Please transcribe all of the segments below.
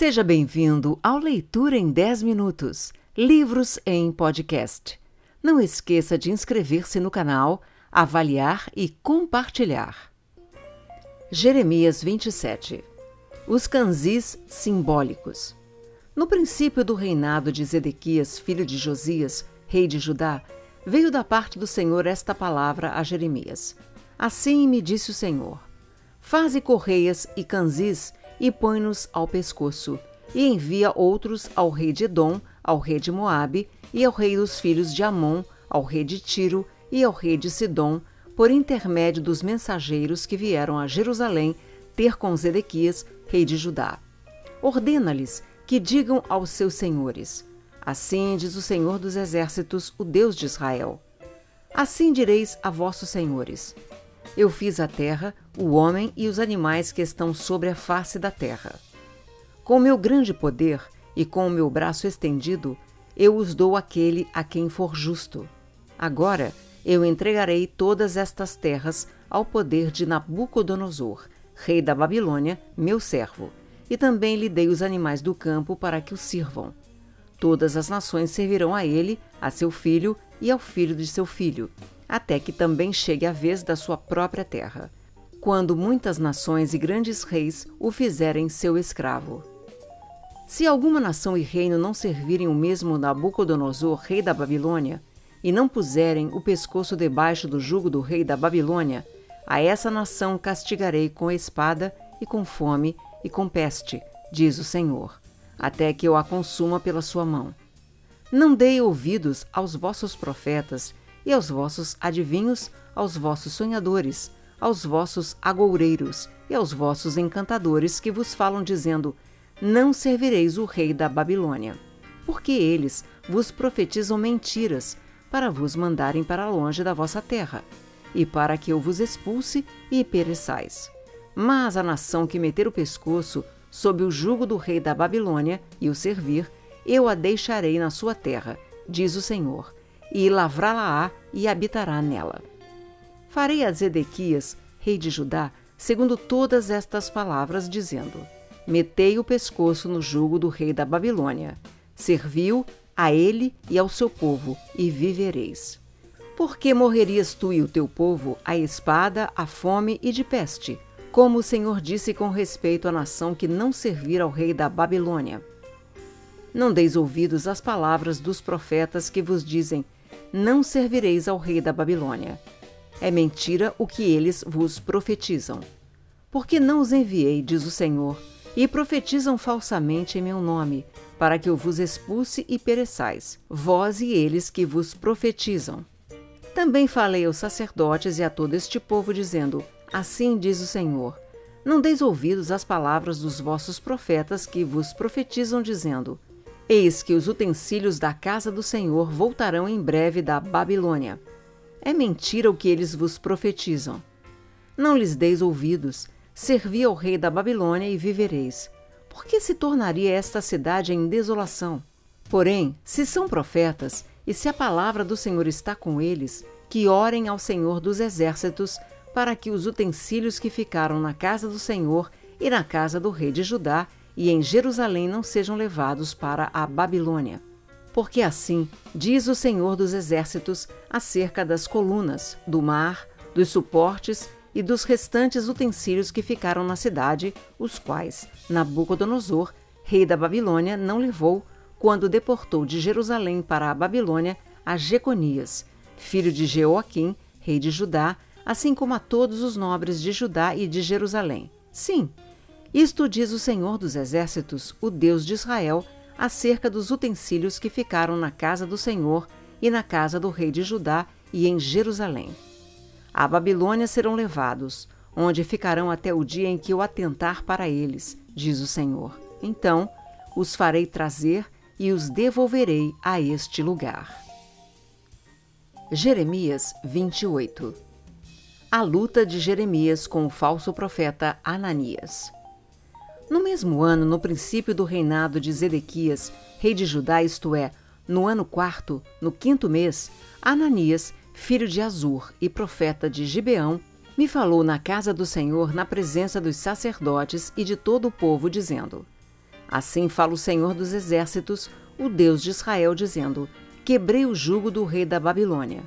Seja bem-vindo ao Leitura em 10 Minutos Livros em Podcast. Não esqueça de inscrever-se no canal, avaliar e compartilhar. Jeremias 27 Os canzis simbólicos. No princípio do reinado de Zedequias, filho de Josias, rei de Judá, veio da parte do Senhor esta palavra a Jeremias. Assim me disse o Senhor: Faze correias e canzis e põe-nos ao pescoço, e envia outros ao rei de Edom, ao rei de Moabe e ao rei dos filhos de Amon, ao rei de Tiro e ao rei de Sidom, por intermédio dos mensageiros que vieram a Jerusalém ter com Zedequias, rei de Judá. Ordena-lhes que digam aos seus senhores: Assim diz o Senhor dos Exércitos, o Deus de Israel. Assim direis a vossos senhores: Eu fiz a terra, o homem e os animais que estão sobre a face da terra. Com meu grande poder e com o meu braço estendido, eu os dou àquele a quem for justo. Agora eu entregarei todas estas terras ao poder de Nabucodonosor, rei da Babilônia, meu servo, e também lhe dei os animais do campo para que o sirvam. Todas as nações servirão a ele, a seu filho e ao filho de seu filho, até que também chegue a vez da sua própria terra quando muitas nações e grandes reis o fizerem seu escravo. Se alguma nação e reino não servirem o mesmo Nabucodonosor, rei da Babilônia, e não puserem o pescoço debaixo do jugo do rei da Babilônia, a essa nação castigarei com espada e com fome e com peste, diz o Senhor, até que eu a consuma pela sua mão. Não dei ouvidos aos vossos profetas e aos vossos adivinhos, aos vossos sonhadores, aos vossos agoureiros e aos vossos encantadores que vos falam, dizendo: Não servireis o rei da Babilônia. Porque eles vos profetizam mentiras, para vos mandarem para longe da vossa terra, e para que eu vos expulse e pereçais. Mas a nação que meter o pescoço sob o jugo do rei da Babilônia e o servir, eu a deixarei na sua terra, diz o Senhor, e lavrá-la-á e habitará nela. Farei a Zedequias, rei de Judá, segundo todas estas palavras, dizendo: Metei o pescoço no jugo do rei da Babilônia. Serviu a ele e ao seu povo, e vivereis. Por que morrerias tu e o teu povo à espada, à fome e de peste? Como o Senhor disse com respeito à nação que não servir ao rei da Babilônia. Não deis ouvidos às palavras dos profetas que vos dizem: Não servireis ao rei da Babilônia. É mentira o que eles vos profetizam. Porque não os enviei, diz o Senhor, e profetizam falsamente em meu nome, para que eu vos expulse e pereçais, vós e eles que vos profetizam. Também falei aos sacerdotes e a todo este povo, dizendo: Assim diz o Senhor: Não deis ouvidos às palavras dos vossos profetas que vos profetizam, dizendo: Eis que os utensílios da casa do Senhor voltarão em breve da Babilônia é mentira o que eles vos profetizam. Não lhes deis ouvidos, servi ao rei da Babilônia e vivereis. Por que se tornaria esta cidade em desolação? Porém, se são profetas, e se a palavra do Senhor está com eles, que orem ao Senhor dos exércitos, para que os utensílios que ficaram na casa do Senhor e na casa do rei de Judá e em Jerusalém não sejam levados para a Babilônia porque assim diz o Senhor dos Exércitos acerca das colunas, do mar, dos suportes e dos restantes utensílios que ficaram na cidade, os quais Nabucodonosor, rei da Babilônia, não levou quando deportou de Jerusalém para a Babilônia a Jeconias, filho de Jeoaquim, rei de Judá, assim como a todos os nobres de Judá e de Jerusalém. Sim, isto diz o Senhor dos Exércitos, o Deus de Israel, acerca dos utensílios que ficaram na casa do Senhor e na casa do rei de Judá e em Jerusalém. A Babilônia serão levados, onde ficarão até o dia em que eu atentar para eles, diz o Senhor. Então os farei trazer e os devolverei a este lugar. Jeremias 28 A luta de Jeremias com o falso profeta Ananias. No mesmo ano, no princípio do reinado de Zedequias, rei de Judá, isto é, no ano quarto, no quinto mês, Ananias, filho de Azur e profeta de Gibeão, me falou na casa do Senhor na presença dos sacerdotes e de todo o povo, dizendo: Assim fala o Senhor dos Exércitos, o Deus de Israel, dizendo: Quebrei o jugo do rei da Babilônia.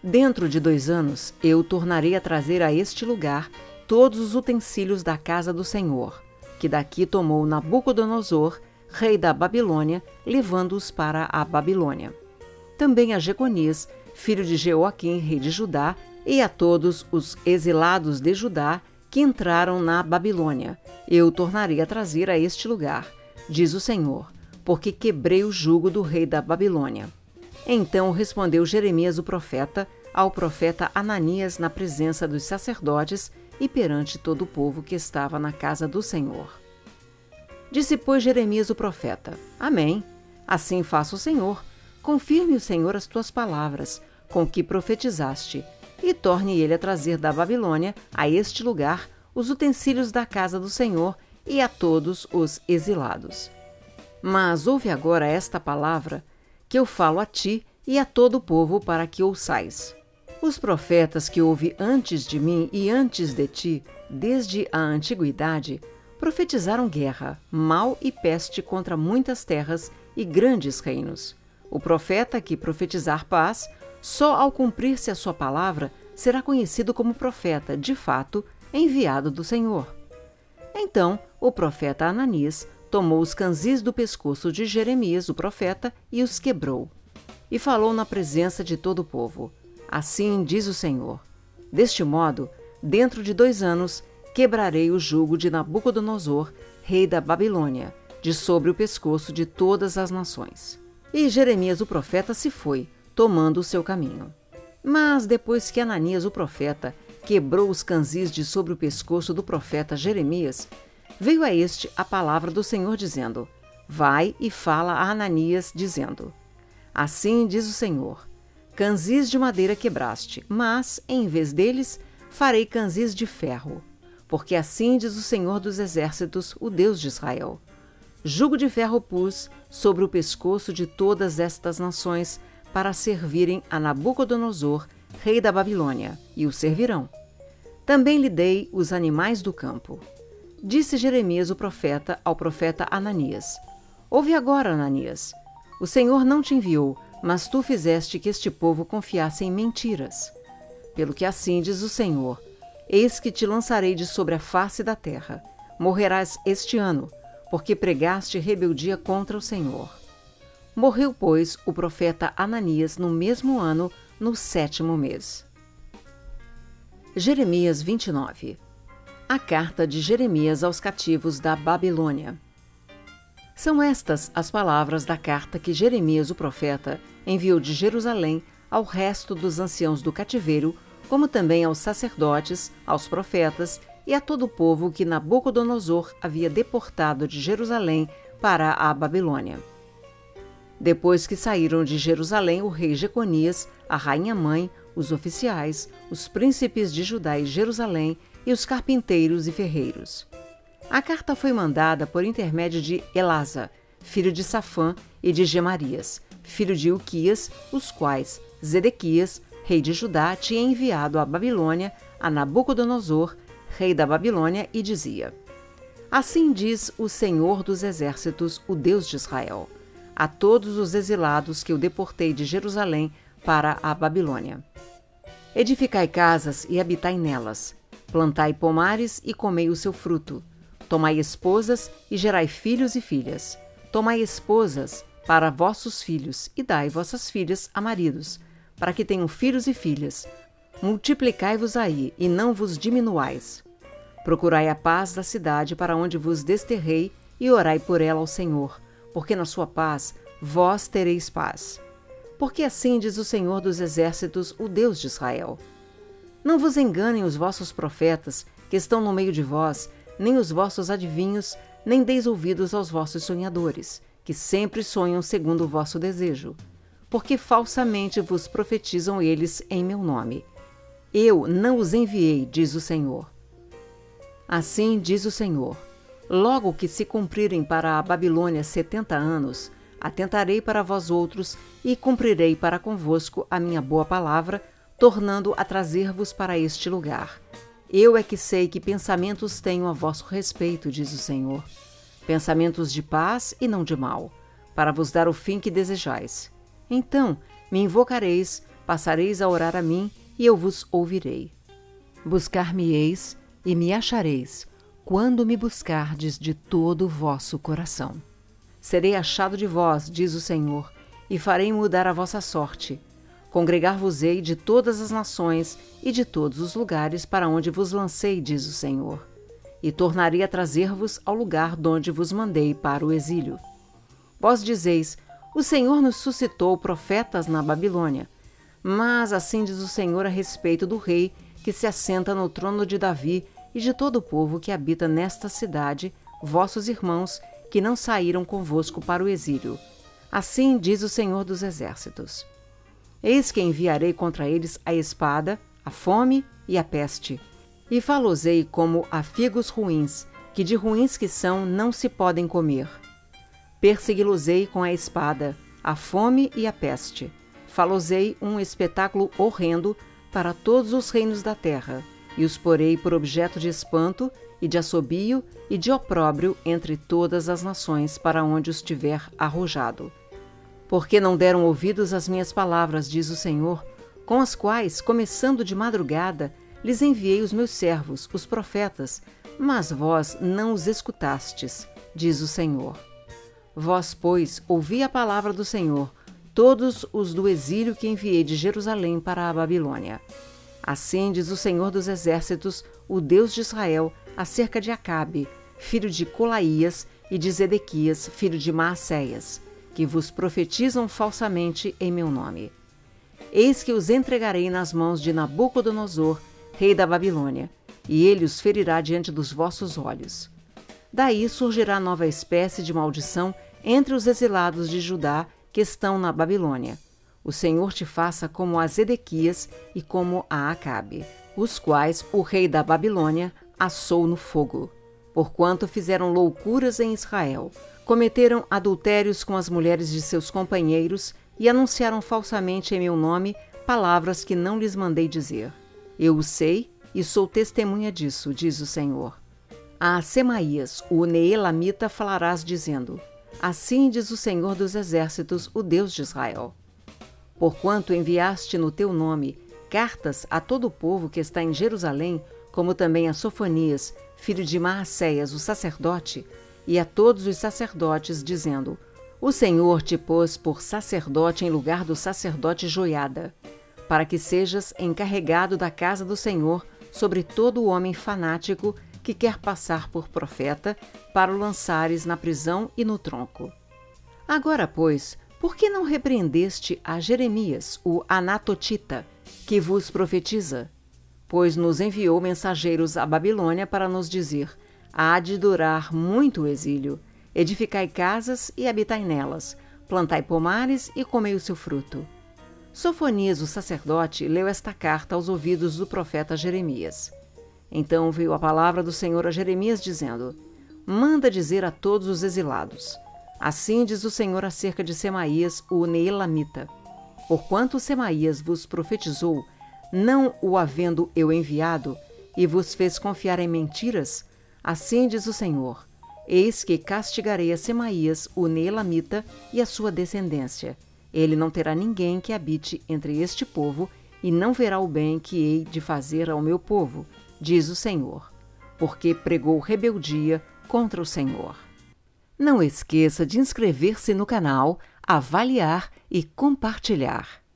Dentro de dois anos eu tornarei a trazer a este lugar todos os utensílios da casa do Senhor, que daqui tomou Nabucodonosor, rei da Babilônia, levando-os para a Babilônia. Também a Jeconias, filho de Jeoaquim, rei de Judá, e a todos os exilados de Judá que entraram na Babilônia. Eu tornarei a trazer a este lugar, diz o Senhor, porque quebrei o jugo do rei da Babilônia. Então respondeu Jeremias o profeta ao profeta Ananias na presença dos sacerdotes e perante todo o povo que estava na casa do Senhor. Disse, pois, Jeremias o profeta: Amém. Assim faça o Senhor. Confirme o Senhor as tuas palavras, com que profetizaste, e torne ele a trazer da Babilônia a este lugar os utensílios da casa do Senhor e a todos os exilados. Mas ouve agora esta palavra que eu falo a ti e a todo o povo para que ouçais. Os profetas que houve antes de mim e antes de ti, desde a antiguidade, profetizaram guerra, mal e peste contra muitas terras e grandes reinos. O profeta que profetizar paz só ao cumprir-se a sua palavra será conhecido como profeta, de fato, enviado do Senhor. Então o profeta Ananias tomou os canzis do pescoço de Jeremias, o profeta, e os quebrou. E falou na presença de todo o povo: Assim diz o Senhor: Deste modo, dentro de dois anos, quebrarei o jugo de Nabucodonosor, rei da Babilônia, de sobre o pescoço de todas as nações. E Jeremias o profeta se foi, tomando o seu caminho. Mas depois que Ananias o profeta quebrou os canzis de sobre o pescoço do profeta Jeremias, veio a este a palavra do Senhor dizendo: Vai e fala a Ananias, dizendo: Assim diz o Senhor: Canzis de madeira quebraste, mas, em vez deles, farei canzis de ferro. Porque assim diz o Senhor dos Exércitos, o Deus de Israel: Jugo de ferro pus sobre o pescoço de todas estas nações para servirem a Nabucodonosor, rei da Babilônia, e o servirão. Também lhe dei os animais do campo. Disse Jeremias o profeta ao profeta Ananias: Ouve agora, Ananias. O Senhor não te enviou, mas tu fizeste que este povo confiasse em mentiras. Pelo que assim diz o Senhor: Eis que te lançarei de sobre a face da terra. Morrerás este ano, porque pregaste rebeldia contra o Senhor. Morreu, pois, o profeta Ananias no mesmo ano, no sétimo mês. Jeremias 29 A carta de Jeremias aos cativos da Babilônia. São estas as palavras da carta que Jeremias, o profeta, enviou de Jerusalém ao resto dos anciãos do cativeiro, como também aos sacerdotes, aos profetas e a todo o povo que Nabucodonosor havia deportado de Jerusalém para a Babilônia. Depois que saíram de Jerusalém o rei Jeconias, a rainha-mãe, os oficiais, os príncipes de Judá e Jerusalém e os carpinteiros e ferreiros. A carta foi mandada por intermédio de Elasa, filho de Safã, e de Gemarias, filho de Uquias, os quais Zedequias, rei de Judá, tinha enviado à Babilônia a Nabucodonosor, rei da Babilônia, e dizia: Assim diz o Senhor dos Exércitos, o Deus de Israel a todos os exilados que eu deportei de Jerusalém para a Babilônia. Edificai casas e habitai nelas, plantai pomares e comei o seu fruto. Tomai esposas e gerai filhos e filhas. Tomai esposas para vossos filhos e dai vossas filhas a maridos, para que tenham filhos e filhas. Multiplicai-vos aí e não vos diminuais. Procurai a paz da cidade para onde vos desterrei e orai por ela ao Senhor porque na sua paz vós tereis paz. Porque assim diz o Senhor dos Exércitos, o Deus de Israel: Não vos enganem os vossos profetas que estão no meio de vós, nem os vossos adivinhos, nem deis ouvidos aos vossos sonhadores, que sempre sonham segundo o vosso desejo. Porque falsamente vos profetizam eles em meu nome. Eu não os enviei, diz o Senhor. Assim diz o Senhor Logo que se cumprirem para a Babilônia setenta anos, atentarei para vós outros e cumprirei para convosco a minha boa palavra, tornando a trazer-vos para este lugar. Eu é que sei que pensamentos tenho a vosso respeito, diz o Senhor. pensamentos de paz e não de mal, para vos dar o fim que desejais. Então me invocareis, passareis a orar a mim, e eu vos ouvirei. Buscar-me-eis e me achareis, quando me buscardes de todo o vosso coração. Serei achado de vós, diz o Senhor, e farei mudar a vossa sorte. Congregar-vos-ei de todas as nações e de todos os lugares para onde vos lancei, diz o Senhor, e tornarei a trazer-vos ao lugar donde vos mandei para o exílio. Vós dizeis: O Senhor nos suscitou profetas na Babilônia. Mas assim diz o Senhor a respeito do rei que se assenta no trono de Davi e de todo o povo que habita nesta cidade, vossos irmãos, que não saíram convosco para o exílio. Assim diz o Senhor dos Exércitos: Eis que enviarei contra eles a espada, a fome e a peste, e falosei como a figos ruins, que de ruins que são não se podem comer. Persegui-los-ei com a espada, a fome e a peste. Falosei um espetáculo horrendo para todos os reinos da terra, e os porei por objeto de espanto e de assobio e de opróbrio entre todas as nações para onde os tiver arrojado. Porque não deram ouvidos às minhas palavras, diz o Senhor, com as quais, começando de madrugada, lhes enviei os meus servos, os profetas, mas vós não os escutastes, diz o Senhor. Vós, pois, ouvi a palavra do Senhor, todos os do exílio que enviei de Jerusalém para a Babilônia. Assim diz o Senhor dos Exércitos, o Deus de Israel, acerca de Acabe, filho de Colaías, e de Zedequias, filho de Maacéias, que vos profetizam falsamente em meu nome. Eis que os entregarei nas mãos de Nabucodonosor, rei da Babilônia, e ele os ferirá diante dos vossos olhos. Daí surgirá nova espécie de maldição entre os exilados de Judá que estão na Babilônia. O Senhor te faça como a Zedequias e como a Acabe, os quais o rei da Babilônia assou no fogo. Porquanto fizeram loucuras em Israel, cometeram adultérios com as mulheres de seus companheiros e anunciaram falsamente em meu nome palavras que não lhes mandei dizer. Eu o sei e sou testemunha disso, diz o Senhor. A Semaías, o Neelamita, falarás dizendo: Assim diz o Senhor dos Exércitos, o Deus de Israel. Porquanto enviaste no teu nome cartas a todo o povo que está em Jerusalém, como também a Sofonias, filho de Maacéias, o sacerdote, e a todos os sacerdotes, dizendo: O Senhor te pôs por sacerdote em lugar do sacerdote Joiada, para que sejas encarregado da casa do Senhor sobre todo o homem fanático que quer passar por profeta, para o lançares na prisão e no tronco. Agora, pois, por que não repreendeste a Jeremias, o Anatotita, que vos profetiza? Pois nos enviou mensageiros à Babilônia para nos dizer: há de durar muito o exílio. Edificai casas e habitai nelas, plantai pomares e comei o seu fruto. Sofonias, o sacerdote, leu esta carta aos ouvidos do profeta Jeremias. Então veio a palavra do Senhor a Jeremias, dizendo: Manda dizer a todos os exilados: Assim diz o Senhor acerca de Semaías, o Neelamita: Porquanto Semaías vos profetizou, não o havendo eu enviado, e vos fez confiar em mentiras, assim diz o Senhor: Eis que castigarei a Semaías, o Neelamita, e a sua descendência. Ele não terá ninguém que habite entre este povo, e não verá o bem que hei de fazer ao meu povo, diz o Senhor, porque pregou rebeldia contra o Senhor. Não esqueça de inscrever-se no canal, avaliar e compartilhar.